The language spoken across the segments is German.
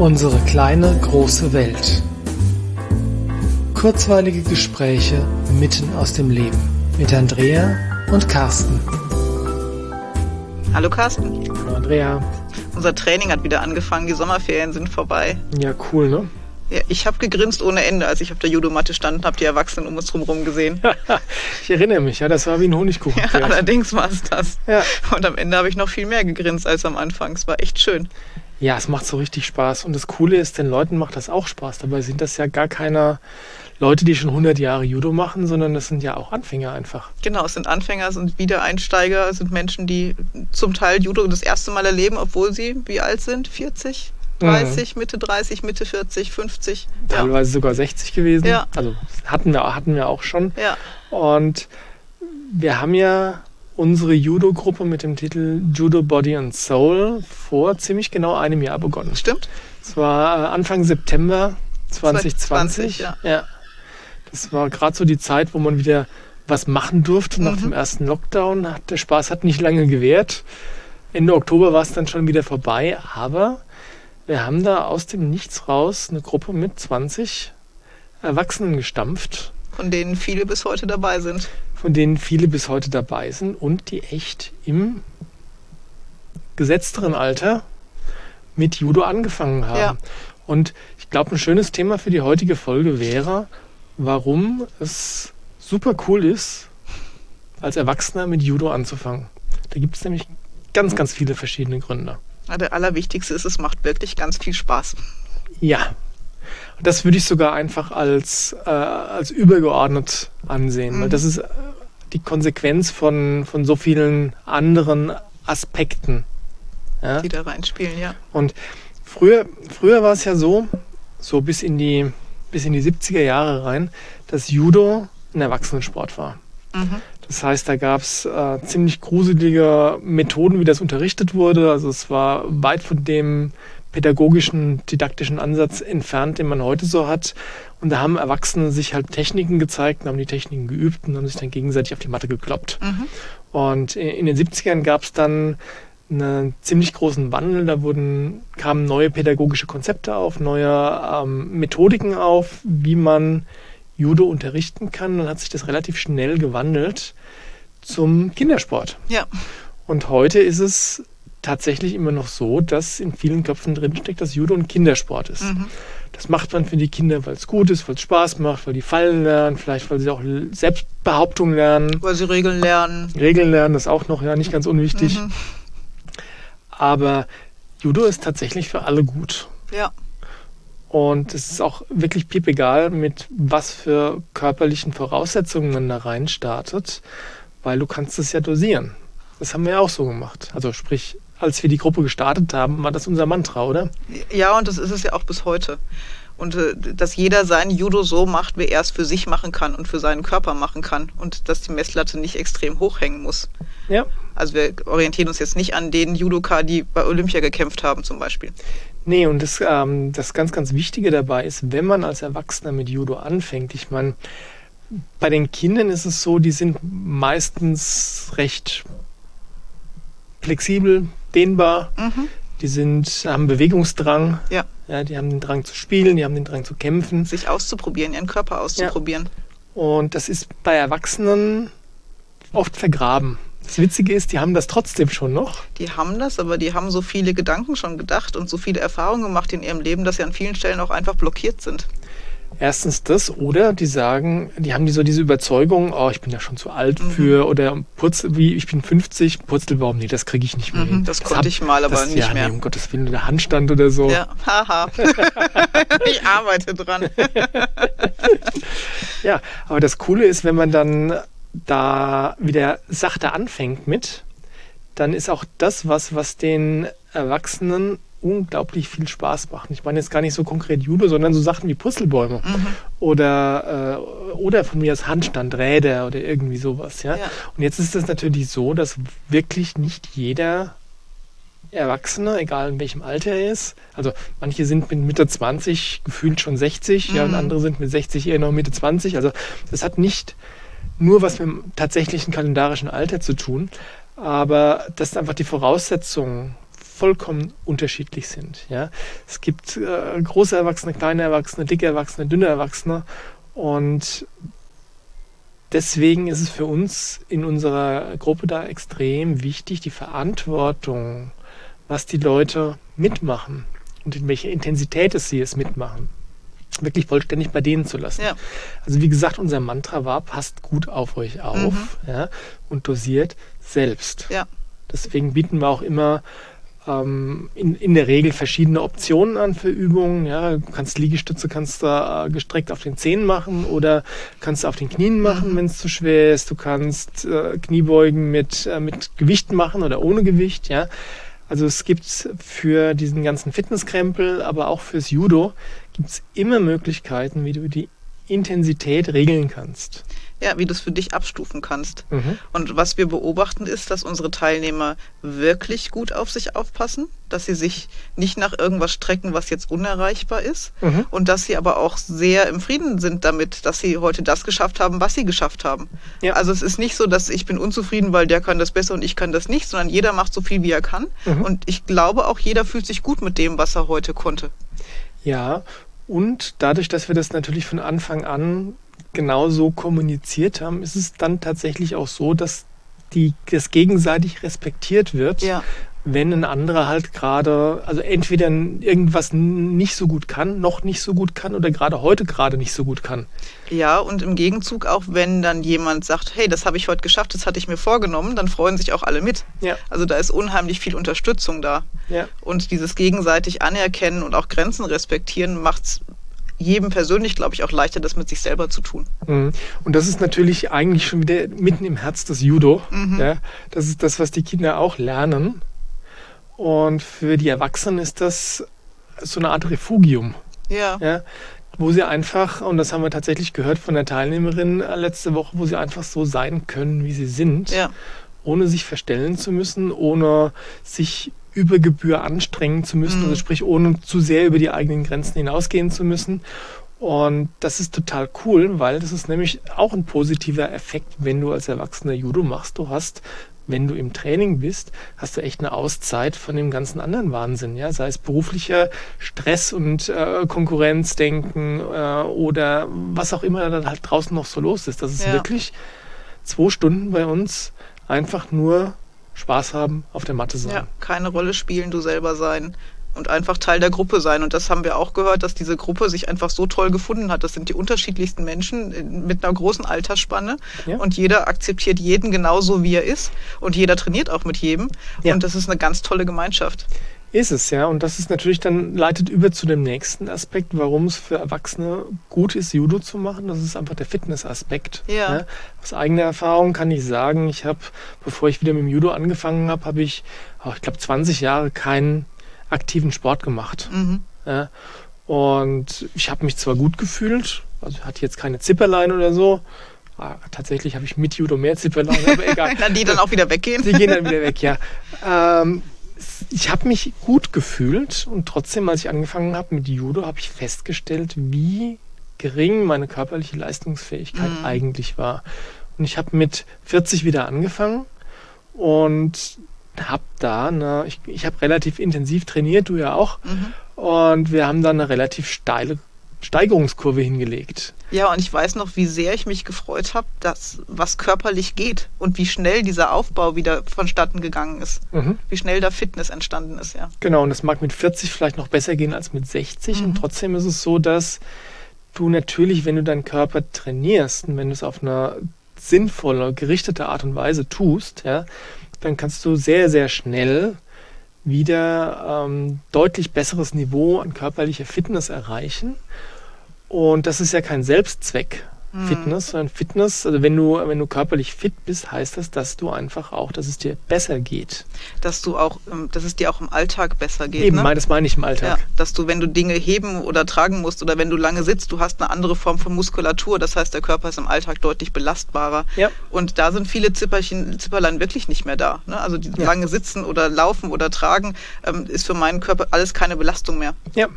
Unsere kleine große Welt. Kurzweilige Gespräche mitten aus dem Leben mit Andrea und Carsten. Hallo Carsten. Hallo Andrea. Unser Training hat wieder angefangen, die Sommerferien sind vorbei. Ja, cool, ne? Ja, ich habe gegrinst ohne Ende, als ich auf der Judomatte stand und habe die Erwachsenen um uns herum gesehen. ich erinnere mich, ja, das war wie ein Honigkuchen. Ja, allerdings war es das. Ja. Und am Ende habe ich noch viel mehr gegrinst als am Anfang. Es war echt schön. Ja, es macht so richtig Spaß. Und das Coole ist, den Leuten macht das auch Spaß. Dabei sind das ja gar keine Leute, die schon 100 Jahre Judo machen, sondern das sind ja auch Anfänger einfach. Genau, es sind Anfänger, es sind Wiedereinsteiger, es sind Menschen, die zum Teil Judo das erste Mal erleben, obwohl sie wie alt sind? 40? 30, mhm. Mitte 30, Mitte 40, 50. Teilweise ja. sogar 60 gewesen. Ja. Also hatten wir, hatten wir auch schon. Ja. Und wir haben ja unsere Judo-Gruppe mit dem Titel Judo Body and Soul vor ziemlich genau einem Jahr begonnen. Stimmt. Es war äh, Anfang September 2020. 20, ja. ja. Das war gerade so die Zeit, wo man wieder was machen durfte nach mhm. dem ersten Lockdown. Der Spaß hat nicht lange gewährt. Ende Oktober war es dann schon wieder vorbei, aber wir haben da aus dem Nichts raus eine Gruppe mit 20 Erwachsenen gestampft. Von denen viele bis heute dabei sind. Von denen viele bis heute dabei sind und die echt im gesetzteren Alter mit Judo angefangen haben. Ja. Und ich glaube, ein schönes Thema für die heutige Folge wäre, warum es super cool ist, als Erwachsener mit Judo anzufangen. Da gibt es nämlich ganz, ganz viele verschiedene Gründe. Ja, der allerwichtigste ist, es macht wirklich ganz viel Spaß. Ja. Das würde ich sogar einfach als, äh, als übergeordnet ansehen, mhm. weil das ist äh, die Konsequenz von, von so vielen anderen Aspekten. Ja? Die da reinspielen, ja. Und früher, früher war es ja so, so bis in die, bis in die 70er Jahre rein, dass Judo ein Erwachsenensport war. Mhm. Das heißt, da gab es äh, ziemlich gruselige Methoden, wie das unterrichtet wurde. Also es war weit von dem pädagogischen, didaktischen Ansatz entfernt, den man heute so hat. Und da haben Erwachsene sich halt Techniken gezeigt, haben die Techniken geübt und haben sich dann gegenseitig auf die Matte gekloppt. Mhm. Und in den 70ern gab es dann einen ziemlich großen Wandel. Da wurden, kamen neue pädagogische Konzepte auf, neue ähm, Methodiken auf, wie man Judo unterrichten kann. Dann hat sich das relativ schnell gewandelt zum Kindersport. Ja. Und heute ist es tatsächlich immer noch so, dass in vielen Köpfen drinsteckt, dass Judo ein Kindersport ist. Mhm. Das macht man für die Kinder, weil es gut ist, weil es Spaß macht, weil die fallen lernen, vielleicht weil sie auch Selbstbehauptung lernen. Weil sie Regeln lernen. Regeln lernen, das ist auch noch ja nicht ganz unwichtig. Mhm. Aber Judo ist tatsächlich für alle gut. Ja. Und es ist auch wirklich piepegal, mit was für körperlichen Voraussetzungen man da rein startet, weil du kannst es ja dosieren. Das haben wir ja auch so gemacht. Also sprich, als wir die Gruppe gestartet haben, war das unser Mantra, oder? Ja, und das ist es ja auch bis heute. Und äh, dass jeder sein Judo so macht, wie er es für sich machen kann und für seinen Körper machen kann. Und dass die Messlatte nicht extrem hoch hängen muss. Ja. Also wir orientieren uns jetzt nicht an den Judoka, die bei Olympia gekämpft haben zum Beispiel. Nee, und das, ähm, das ganz, ganz Wichtige dabei ist, wenn man als Erwachsener mit Judo anfängt, ich meine, bei den Kindern ist es so, die sind meistens recht flexibel, dehnbar. Mhm. Die sind, haben Bewegungsdrang. Ja. ja. Die haben den Drang zu spielen, die haben den Drang zu kämpfen. Sich auszuprobieren, ihren Körper auszuprobieren. Ja. Und das ist bei Erwachsenen oft vergraben. Das Witzige ist, die haben das trotzdem schon noch. Die haben das, aber die haben so viele Gedanken schon gedacht und so viele Erfahrungen gemacht in ihrem Leben, dass sie an vielen Stellen auch einfach blockiert sind. Erstens das, oder die sagen, die haben die so diese Überzeugung, oh, ich bin ja schon zu alt mhm. für, oder Purzel, wie, ich bin 50, Purzelbaum, nee, das kriege ich nicht mehr mhm. Das, das konnte hab, ich mal, aber das, nicht ja, mehr. Nee, um Gottes Willen, der Handstand oder so. Ja, haha. ich arbeite dran. ja, aber das Coole ist, wenn man dann da wieder sachte anfängt mit, dann ist auch das was, was den Erwachsenen unglaublich viel Spaß macht. Ich meine jetzt gar nicht so konkret Judo, sondern so Sachen wie Purzelbäume mhm. oder, äh, oder von mir aus Handstand, Räder oder irgendwie sowas. Ja? ja? Und jetzt ist es natürlich so, dass wirklich nicht jeder Erwachsene, egal in welchem Alter er ist, also manche sind mit Mitte 20 gefühlt schon 60, mhm. ja, und andere sind mit 60 eher noch Mitte 20. Also das hat nicht nur was mit dem tatsächlichen kalendarischen Alter zu tun, aber das ist einfach die Voraussetzung vollkommen unterschiedlich sind. Ja? Es gibt äh, große Erwachsene, kleine Erwachsene, dicke Erwachsene, dünne Erwachsene und deswegen ist es für uns in unserer Gruppe da extrem wichtig, die Verantwortung, was die Leute mitmachen und in welcher Intensität es sie es mitmachen, wirklich vollständig bei denen zu lassen. Ja. Also wie gesagt, unser Mantra war, passt gut auf euch auf mhm. ja, und dosiert selbst. Ja. Deswegen bieten wir auch immer ähm, in, in der Regel verschiedene Optionen an für Übungen. Ja, du kannst Liegestütze kannst du äh, gestreckt auf den Zehen machen oder kannst du auf den Knien machen, mhm. wenn es zu schwer ist. Du kannst äh, Kniebeugen mit, äh, mit Gewicht machen oder ohne Gewicht. Ja. Also es gibt für diesen ganzen Fitnesskrempel, aber auch fürs Judo gibt es immer Möglichkeiten, wie du die Intensität regeln kannst ja, wie du es für dich abstufen kannst. Mhm. Und was wir beobachten ist, dass unsere Teilnehmer wirklich gut auf sich aufpassen, dass sie sich nicht nach irgendwas strecken, was jetzt unerreichbar ist mhm. und dass sie aber auch sehr im Frieden sind damit, dass sie heute das geschafft haben, was sie geschafft haben. Ja. Also es ist nicht so, dass ich bin unzufrieden, weil der kann das besser und ich kann das nicht, sondern jeder macht so viel, wie er kann. Mhm. Und ich glaube auch, jeder fühlt sich gut mit dem, was er heute konnte. Ja, und dadurch, dass wir das natürlich von Anfang an genauso kommuniziert haben, ist es dann tatsächlich auch so, dass die, das gegenseitig respektiert wird, ja. wenn ein anderer halt gerade, also entweder irgendwas nicht so gut kann, noch nicht so gut kann oder gerade heute gerade nicht so gut kann. Ja, und im Gegenzug auch, wenn dann jemand sagt, hey, das habe ich heute geschafft, das hatte ich mir vorgenommen, dann freuen sich auch alle mit. Ja. Also da ist unheimlich viel Unterstützung da. Ja. Und dieses gegenseitig anerkennen und auch Grenzen respektieren macht es jedem persönlich, glaube ich, auch leichter, das mit sich selber zu tun. Mhm. Und das ist natürlich eigentlich schon wieder mitten im Herz des Judo. Mhm. Ja, das ist das, was die Kinder auch lernen. Und für die Erwachsenen ist das so eine Art Refugium. Ja. ja. Wo sie einfach, und das haben wir tatsächlich gehört von der Teilnehmerin letzte Woche, wo sie einfach so sein können, wie sie sind. Ja. Ohne sich verstellen zu müssen, ohne sich über Gebühr anstrengen zu müssen, mhm. also sprich ohne zu sehr über die eigenen Grenzen hinausgehen zu müssen. Und das ist total cool, weil das ist nämlich auch ein positiver Effekt, wenn du als Erwachsener Judo machst. Du hast, wenn du im Training bist, hast du echt eine Auszeit von dem ganzen anderen Wahnsinn, ja, sei es beruflicher Stress und äh, Konkurrenzdenken äh, oder was auch immer da halt draußen noch so los ist. Das ist ja. wirklich zwei Stunden bei uns einfach nur Spaß haben, auf der Matte sein. Ja, keine Rolle spielen, du selber sein und einfach Teil der Gruppe sein. Und das haben wir auch gehört, dass diese Gruppe sich einfach so toll gefunden hat. Das sind die unterschiedlichsten Menschen mit einer großen Altersspanne. Ja. Und jeder akzeptiert jeden genauso, wie er ist. Und jeder trainiert auch mit jedem. Ja. Und das ist eine ganz tolle Gemeinschaft. Ist es, ja. Und das ist natürlich dann, leitet über zu dem nächsten Aspekt, warum es für Erwachsene gut ist, Judo zu machen. Das ist einfach der Fitnessaspekt. Ja. ja. Aus eigener Erfahrung kann ich sagen, ich habe, bevor ich wieder mit dem Judo angefangen habe, habe ich, oh, ich glaube, 20 Jahre keinen aktiven Sport gemacht. Mhm. Ja. Und ich habe mich zwar gut gefühlt, also hatte jetzt keine Zipperlein oder so, tatsächlich habe ich mit Judo mehr Zipperlein, aber egal. Na, die dann auch wieder weggehen? Die gehen dann wieder weg, ja. Ähm, ich habe mich gut gefühlt und trotzdem, als ich angefangen habe mit Judo, habe ich festgestellt, wie gering meine körperliche Leistungsfähigkeit mhm. eigentlich war. Und ich habe mit 40 wieder angefangen und habe da eine, ich, ich habe relativ intensiv trainiert, du ja auch. Mhm. Und wir haben da eine relativ steile Steigerungskurve hingelegt. Ja, und ich weiß noch, wie sehr ich mich gefreut habe, dass was körperlich geht und wie schnell dieser Aufbau wieder vonstatten gegangen ist. Mhm. Wie schnell da Fitness entstanden ist, ja. Genau, und das mag mit 40 vielleicht noch besser gehen als mit 60. Mhm. Und trotzdem ist es so, dass du natürlich, wenn du deinen Körper trainierst und wenn du es auf eine sinnvolle, gerichtete Art und Weise tust, ja, dann kannst du sehr, sehr schnell wieder ähm, deutlich besseres Niveau an körperlicher Fitness erreichen. Und das ist ja kein Selbstzweck, hm. Fitness, sondern Fitness, also wenn du, wenn du körperlich fit bist, heißt das, dass du einfach auch, dass es dir besser geht. Dass du auch, ähm, dass es dir auch im Alltag besser geht. Eben, ne? das meine ich im Alltag. Ja, dass du, wenn du Dinge heben oder tragen musst oder wenn du lange sitzt, du hast eine andere Form von Muskulatur. Das heißt, der Körper ist im Alltag deutlich belastbarer. Ja. Und da sind viele Zipperchen, Zipperlein wirklich nicht mehr da. Ne? Also die ja. lange Sitzen oder Laufen oder Tragen ähm, ist für meinen Körper alles keine Belastung mehr. Ja.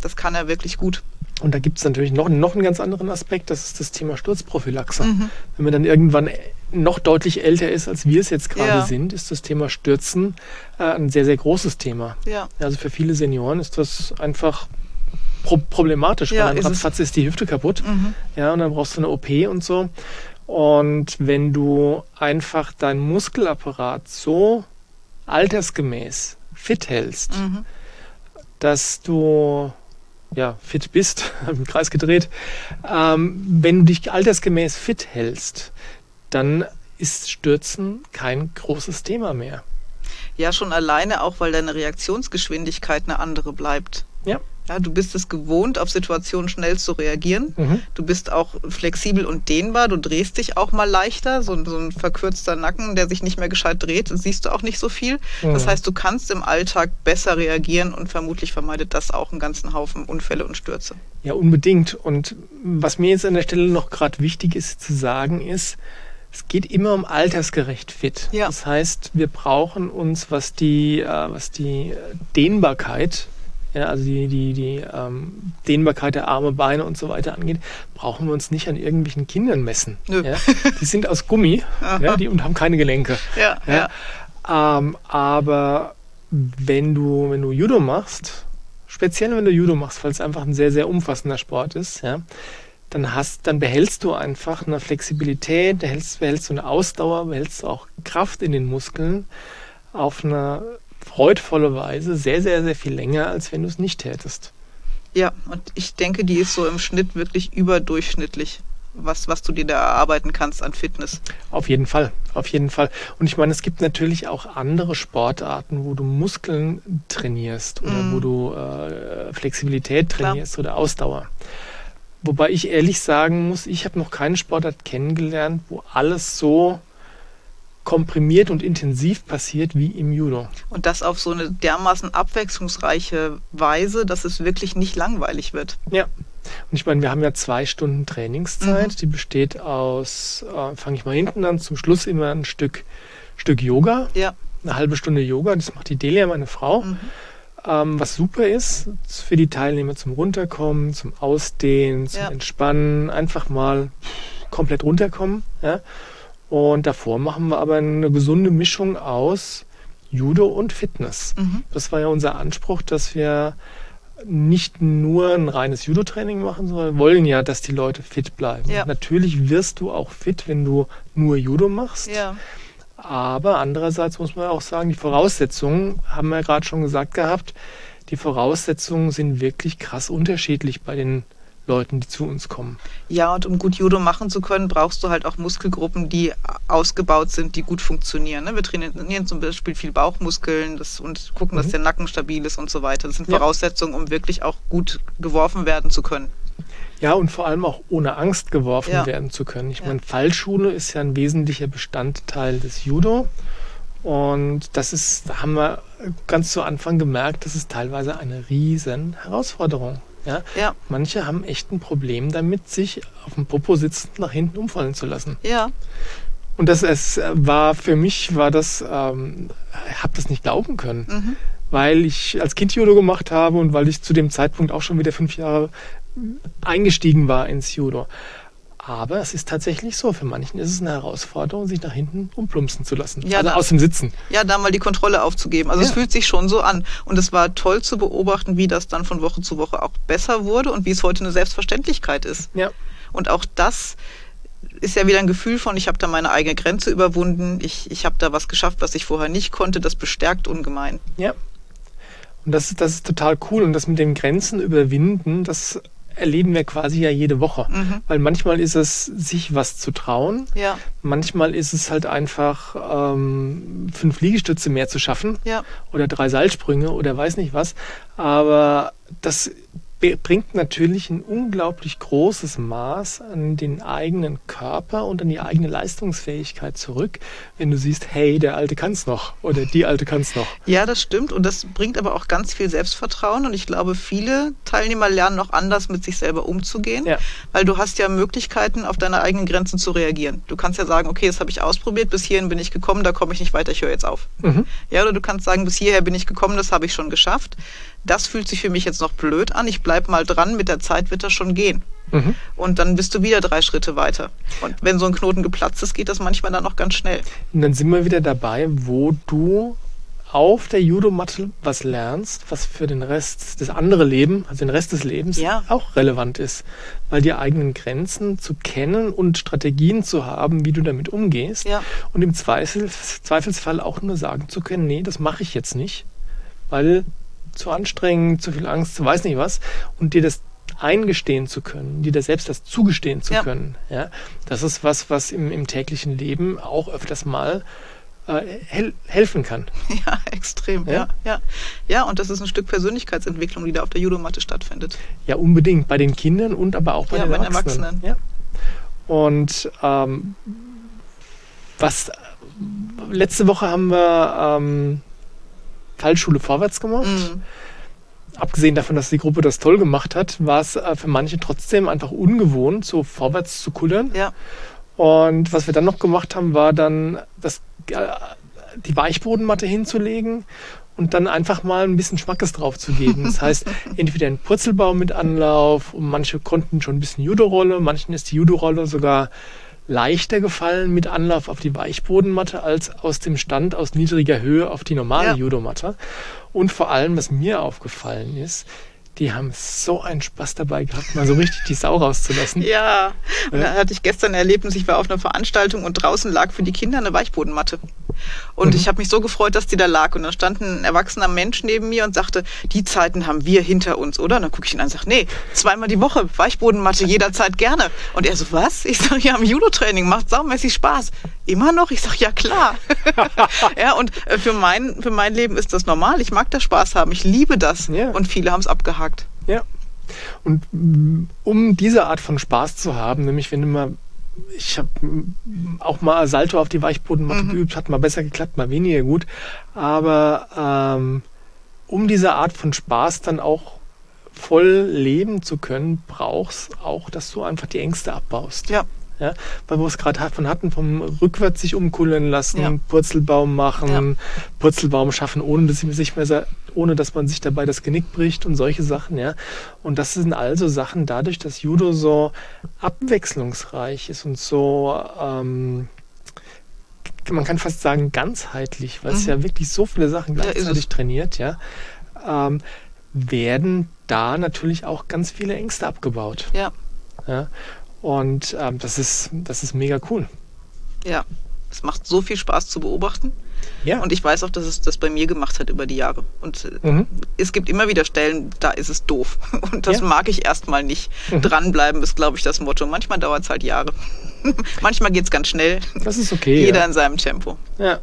Das kann er wirklich gut. Und da gibt es natürlich noch, noch einen ganz anderen Aspekt, das ist das Thema Sturzprophylaxe. Mhm. Wenn man dann irgendwann noch deutlich älter ist, als wir es jetzt gerade ja. sind, ist das Thema Stürzen äh, ein sehr, sehr großes Thema. Ja. Also für viele Senioren ist das einfach pro problematisch, ja, weil dann ratzfatz ist die Hüfte kaputt. Mhm. Ja, und dann brauchst du eine OP und so. Und wenn du einfach deinen Muskelapparat so altersgemäß fit hältst, mhm. dass du ja, fit bist, im Kreis gedreht, ähm, wenn du dich altersgemäß fit hältst, dann ist Stürzen kein großes Thema mehr. Ja, schon alleine auch, weil deine Reaktionsgeschwindigkeit eine andere bleibt. Ja. Ja, du bist es gewohnt, auf Situationen schnell zu reagieren. Mhm. Du bist auch flexibel und dehnbar. Du drehst dich auch mal leichter. So, so, ein verkürzter Nacken, der sich nicht mehr gescheit dreht, siehst du auch nicht so viel. Mhm. Das heißt, du kannst im Alltag besser reagieren und vermutlich vermeidet das auch einen ganzen Haufen Unfälle und Stürze. Ja, unbedingt. Und was mir jetzt an der Stelle noch gerade wichtig ist zu sagen, ist, es geht immer um altersgerecht fit. Ja. Das heißt, wir brauchen uns, was die, äh, was die Dehnbarkeit ja, also die, die, die ähm, Dehnbarkeit der Arme, Beine und so weiter angeht, brauchen wir uns nicht an irgendwelchen Kindern messen. Ja? Die sind aus Gummi ja, die, und haben keine Gelenke. Ja, ja. Ähm, aber wenn du, wenn du Judo machst, speziell wenn du Judo machst, weil es einfach ein sehr, sehr umfassender Sport ist, ja, dann hast, dann behältst du einfach eine Flexibilität, behältst, behältst du eine Ausdauer, behältst du auch Kraft in den Muskeln auf einer freudvolle Weise sehr, sehr, sehr viel länger, als wenn du es nicht tätest. Ja, und ich denke, die ist so im Schnitt wirklich überdurchschnittlich, was, was du dir da erarbeiten kannst an Fitness. Auf jeden Fall, auf jeden Fall. Und ich meine, es gibt natürlich auch andere Sportarten, wo du Muskeln trainierst oder mm. wo du äh, Flexibilität trainierst Klar. oder Ausdauer. Wobei ich ehrlich sagen muss, ich habe noch keine Sportart kennengelernt, wo alles so komprimiert und intensiv passiert wie im Judo. Und das auf so eine dermaßen abwechslungsreiche Weise, dass es wirklich nicht langweilig wird. Ja. Und ich meine, wir haben ja zwei Stunden Trainingszeit, mhm. die besteht aus, äh, fange ich mal hinten an, zum Schluss immer ein Stück, Stück Yoga. Ja. Eine halbe Stunde Yoga, das macht die Delia, meine Frau. Mhm. Ähm, was super ist für die Teilnehmer zum Runterkommen, zum Ausdehnen, zum ja. Entspannen, einfach mal komplett runterkommen. Ja? Und davor machen wir aber eine gesunde Mischung aus Judo und Fitness. Mhm. Das war ja unser Anspruch, dass wir nicht nur ein reines Judo-Training machen, sondern wollen ja, dass die Leute fit bleiben. Ja. Natürlich wirst du auch fit, wenn du nur Judo machst. Ja. Aber andererseits muss man auch sagen, die Voraussetzungen, haben wir ja gerade schon gesagt gehabt, die Voraussetzungen sind wirklich krass unterschiedlich bei den Leuten, die zu uns kommen. Ja, und um gut Judo machen zu können, brauchst du halt auch Muskelgruppen, die ausgebaut sind, die gut funktionieren. Ne? Wir trainieren zum Beispiel viel Bauchmuskeln das, und gucken, mhm. dass der Nacken stabil ist und so weiter. Das sind ja. Voraussetzungen, um wirklich auch gut geworfen werden zu können. Ja, und vor allem auch ohne Angst geworfen ja. werden zu können. Ich ja. meine, Fallschule ist ja ein wesentlicher Bestandteil des Judo. Und das ist, da haben wir ganz zu Anfang gemerkt, das ist teilweise eine riesen Herausforderung. Ja? ja. Manche haben echt ein Problem damit, sich auf dem Popo sitzend nach hinten umfallen zu lassen. Ja. Und das es war für mich war das, ähm, habe das nicht glauben können, mhm. weil ich als Kind Judo gemacht habe und weil ich zu dem Zeitpunkt auch schon wieder fünf Jahre eingestiegen war ins Judo. Aber es ist tatsächlich so, für manchen ist es eine Herausforderung, sich nach hinten umplumpsen zu lassen. Ja, also aus dem Sitzen. Ja, da mal die Kontrolle aufzugeben. Also ja. es fühlt sich schon so an. Und es war toll zu beobachten, wie das dann von Woche zu Woche auch besser wurde und wie es heute eine Selbstverständlichkeit ist. Ja. Und auch das ist ja wieder ein Gefühl von, ich habe da meine eigene Grenze überwunden, ich, ich habe da was geschafft, was ich vorher nicht konnte, das bestärkt ungemein. Ja. Und das, das ist total cool. Und das mit den Grenzen überwinden, das erleben wir quasi ja jede Woche. Mhm. Weil manchmal ist es, sich was zu trauen. Ja. Manchmal ist es halt einfach, ähm, fünf Liegestütze mehr zu schaffen. Ja. Oder drei Seilsprünge oder weiß nicht was. Aber das bringt natürlich ein unglaublich großes Maß an den eigenen Körper und an die eigene Leistungsfähigkeit zurück, wenn du siehst, hey, der Alte kann's noch oder die Alte kann's noch. Ja, das stimmt und das bringt aber auch ganz viel Selbstvertrauen und ich glaube, viele Teilnehmer lernen noch anders mit sich selber umzugehen, ja. weil du hast ja Möglichkeiten, auf deine eigenen Grenzen zu reagieren. Du kannst ja sagen, okay, das habe ich ausprobiert, bis hierhin bin ich gekommen, da komme ich nicht weiter, ich höre jetzt auf. Mhm. Ja, oder du kannst sagen, bis hierher bin ich gekommen, das habe ich schon geschafft. Das fühlt sich für mich jetzt noch blöd an. Ich bleib mal dran, mit der Zeit wird das schon gehen. Mhm. Und dann bist du wieder drei Schritte weiter. Und wenn so ein Knoten geplatzt ist, geht das manchmal dann auch ganz schnell. Und dann sind wir wieder dabei, wo du auf der Judomatte was lernst, was für den Rest, das andere Leben, also den Rest des Lebens ja. auch relevant ist. Weil die eigenen Grenzen zu kennen und Strategien zu haben, wie du damit umgehst. Ja. Und im Zweifel, Zweifelsfall auch nur sagen zu können, nee, das mache ich jetzt nicht, weil zu anstrengend, zu viel Angst, zu weiß nicht was. Und dir das eingestehen zu können, dir da selbst das zugestehen zu ja. können. Ja, das ist was, was im, im täglichen Leben auch öfters mal äh, hel helfen kann. Ja, extrem. Ja? ja? ja, ja. und das ist ein Stück Persönlichkeitsentwicklung, die da auf der Judomatte stattfindet. Ja, unbedingt bei den Kindern und aber auch bei, ja, den, bei Erwachsenen. den Erwachsenen. Ja. Und ähm, was letzte Woche haben wir ähm, Fallschule vorwärts gemacht. Mhm abgesehen davon, dass die Gruppe das toll gemacht hat, war es äh, für manche trotzdem einfach ungewohnt, so vorwärts zu kullern. Ja. Und was wir dann noch gemacht haben, war dann das, äh, die Weichbodenmatte hinzulegen und dann einfach mal ein bisschen Schmackes drauf zu geben. Das heißt, entweder ein Purzelbaum mit Anlauf und manche konnten schon ein bisschen Judo-Rolle, manchen ist die Judo-Rolle sogar leichter gefallen mit Anlauf auf die Weichbodenmatte als aus dem Stand aus niedriger Höhe auf die normale ja. Judomatte. Und vor allem, was mir aufgefallen ist, die haben so einen Spaß dabei gehabt, mal so richtig die Sau rauszulassen. Ja, und ja. da hatte ich gestern Erlebnis, ich war auf einer Veranstaltung und draußen lag für die Kinder eine Weichbodenmatte. Und mhm. ich habe mich so gefreut, dass die da lag. Und dann stand ein erwachsener Mensch neben mir und sagte, die Zeiten haben wir hinter uns, oder? Und dann gucke ich ihn an und sage, nee, zweimal die Woche, Weichbodenmatte jederzeit gerne. Und er so, was? Ich sage, ja, im Judo-Training macht saumäßig Spaß. Immer noch? Ich sage, ja klar. ja, und äh, für mein, für mein Leben ist das normal. Ich mag das Spaß haben. Ich liebe das. Ja. Und viele haben es abgehakt. Ja. Und mm, um diese Art von Spaß zu haben, nämlich wenn du mal ich habe auch mal Salto auf die Weichbodenmatte mhm. geübt, hat mal besser geklappt, mal weniger gut. Aber ähm, um diese Art von Spaß dann auch voll leben zu können, brauchst auch, dass du einfach die Ängste abbaust. Ja. Ja, weil wir es gerade davon hatten, vom rückwärts sich umkullern lassen, ja. Purzelbaum machen, ja. Purzelbaum schaffen, ohne dass, sich mehr, ohne dass man sich dabei das Genick bricht und solche Sachen. Ja. Und das sind also Sachen, dadurch, dass Judo so abwechslungsreich ist und so, ähm, man kann fast sagen, ganzheitlich, weil mhm. es ja wirklich so viele Sachen gleichzeitig trainiert, ja, ähm, werden da natürlich auch ganz viele Ängste abgebaut. Ja. ja. Und ähm, das, ist, das ist mega cool. Ja, es macht so viel Spaß zu beobachten. Ja. Und ich weiß auch, dass es das bei mir gemacht hat über die Jahre. Und äh, mhm. es gibt immer wieder Stellen, da ist es doof. Und das ja. mag ich erstmal nicht. Mhm. Dranbleiben ist, glaube ich, das Motto. Manchmal dauert es halt Jahre. Manchmal geht es ganz schnell. Das ist okay. Jeder ja. in seinem Tempo. Ja.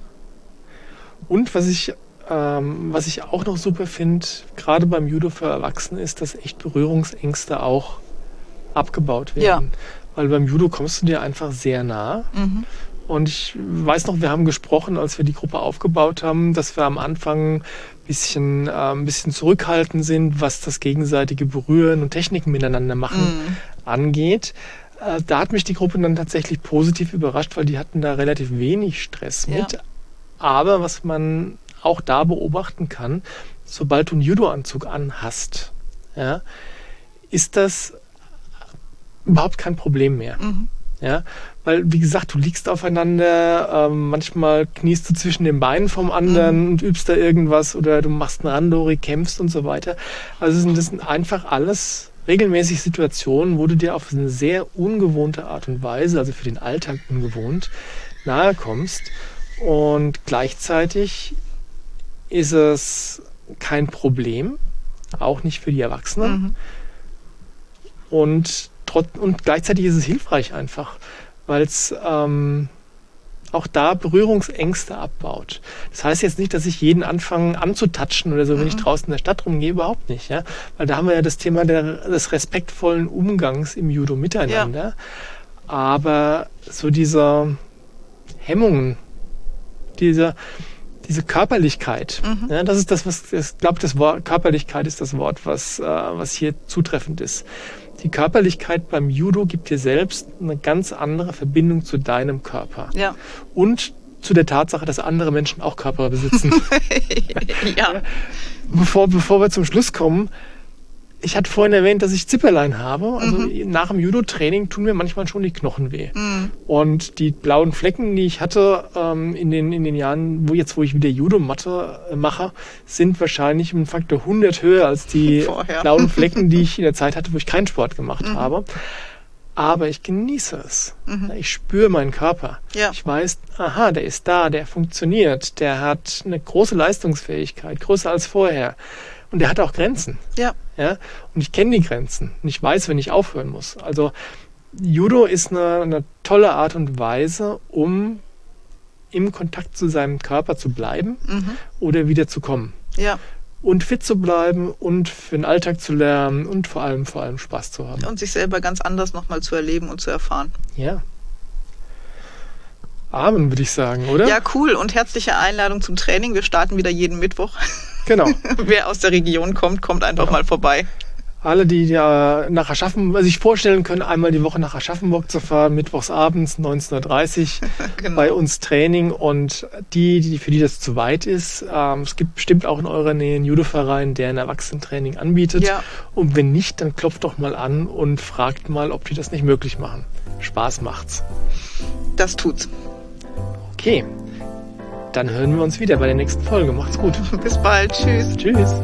Und was ich, ähm, was ich auch noch super finde, gerade beim Judo für Erwachsene, ist, dass echt Berührungsängste auch abgebaut werden. Ja. Weil beim Judo kommst du dir einfach sehr nah. Mhm. Und ich weiß noch, wir haben gesprochen, als wir die Gruppe aufgebaut haben, dass wir am Anfang ein bisschen, äh, ein bisschen zurückhaltend sind, was das gegenseitige Berühren und Techniken miteinander machen mhm. angeht. Äh, da hat mich die Gruppe dann tatsächlich positiv überrascht, weil die hatten da relativ wenig Stress mit. Ja. Aber was man auch da beobachten kann, sobald du einen Judo-Anzug anhast, ja, ist das überhaupt kein Problem mehr. Mhm. Ja, weil, wie gesagt, du liegst aufeinander, ähm, manchmal kniest du zwischen den Beinen vom anderen mhm. und übst da irgendwas oder du machst einen Randori, kämpfst und so weiter. Also das sind einfach alles regelmäßig Situationen, wo du dir auf eine sehr ungewohnte Art und Weise, also für den Alltag ungewohnt, nahe kommst. Und gleichzeitig ist es kein Problem, auch nicht für die Erwachsenen. Mhm. Und und gleichzeitig ist es hilfreich einfach, weil es ähm, auch da Berührungsängste abbaut. Das heißt jetzt nicht, dass ich jeden anfange anzutatschen oder so, wenn mhm. ich draußen in der Stadt rumgehe, überhaupt nicht, ja. Weil da haben wir ja das Thema der, des respektvollen Umgangs im Judo miteinander. Ja. Aber so dieser Hemmungen, dieser, diese Körperlichkeit, mhm. ja, das ist das, was ich glaube, das Wort Körperlichkeit ist das Wort, was, äh, was hier zutreffend ist. Die Körperlichkeit beim Judo gibt dir selbst eine ganz andere Verbindung zu deinem Körper. Ja. Und zu der Tatsache, dass andere Menschen auch Körper besitzen. ja. Bevor, bevor wir zum Schluss kommen, ich hatte vorhin erwähnt, dass ich Zipperlein habe. Also mhm. nach dem Judo-Training tun mir manchmal schon die Knochen weh. Mhm. Und die blauen Flecken, die ich hatte ähm, in, den, in den Jahren, wo jetzt, wo ich wieder Judo-Matte äh, mache, sind wahrscheinlich um Faktor 100 höher als die Vorher. blauen Flecken, die ich in der Zeit hatte, wo ich keinen Sport gemacht mhm. habe. Aber ich genieße es. Mhm. Ich spüre meinen Körper. Ja. Ich weiß, aha, der ist da, der funktioniert, der hat eine große Leistungsfähigkeit, größer als vorher. Und der hat auch Grenzen. Ja. ja? Und ich kenne die Grenzen. Und ich weiß, wenn ich aufhören muss. Also Judo ist eine, eine tolle Art und Weise, um im Kontakt zu seinem Körper zu bleiben mhm. oder wieder zu kommen. Ja. Und fit zu bleiben und für den Alltag zu lernen und vor allem, vor allem Spaß zu haben. Und sich selber ganz anders nochmal zu erleben und zu erfahren. Ja. Amen, würde ich sagen, oder? Ja, cool. Und herzliche Einladung zum Training. Wir starten wieder jeden Mittwoch. Genau. Wer aus der Region kommt, kommt einfach genau. mal vorbei. Alle, die ja nach Aschaffenburg sich vorstellen können, einmal die Woche nach Aschaffenburg zu fahren, mittwochs abends 19.30 Uhr genau. bei uns Training und die, die, für die das zu weit ist, ähm, es gibt bestimmt auch in eurer Nähe einen Judo-Verein, der ein Erwachsenentraining anbietet. Ja. Und wenn nicht, dann klopft doch mal an und fragt mal, ob die das nicht möglich machen. Spaß macht's. Das tut's. Okay. Dann hören wir uns wieder bei der nächsten Folge. Macht's gut. Bis bald. Tschüss. Tschüss.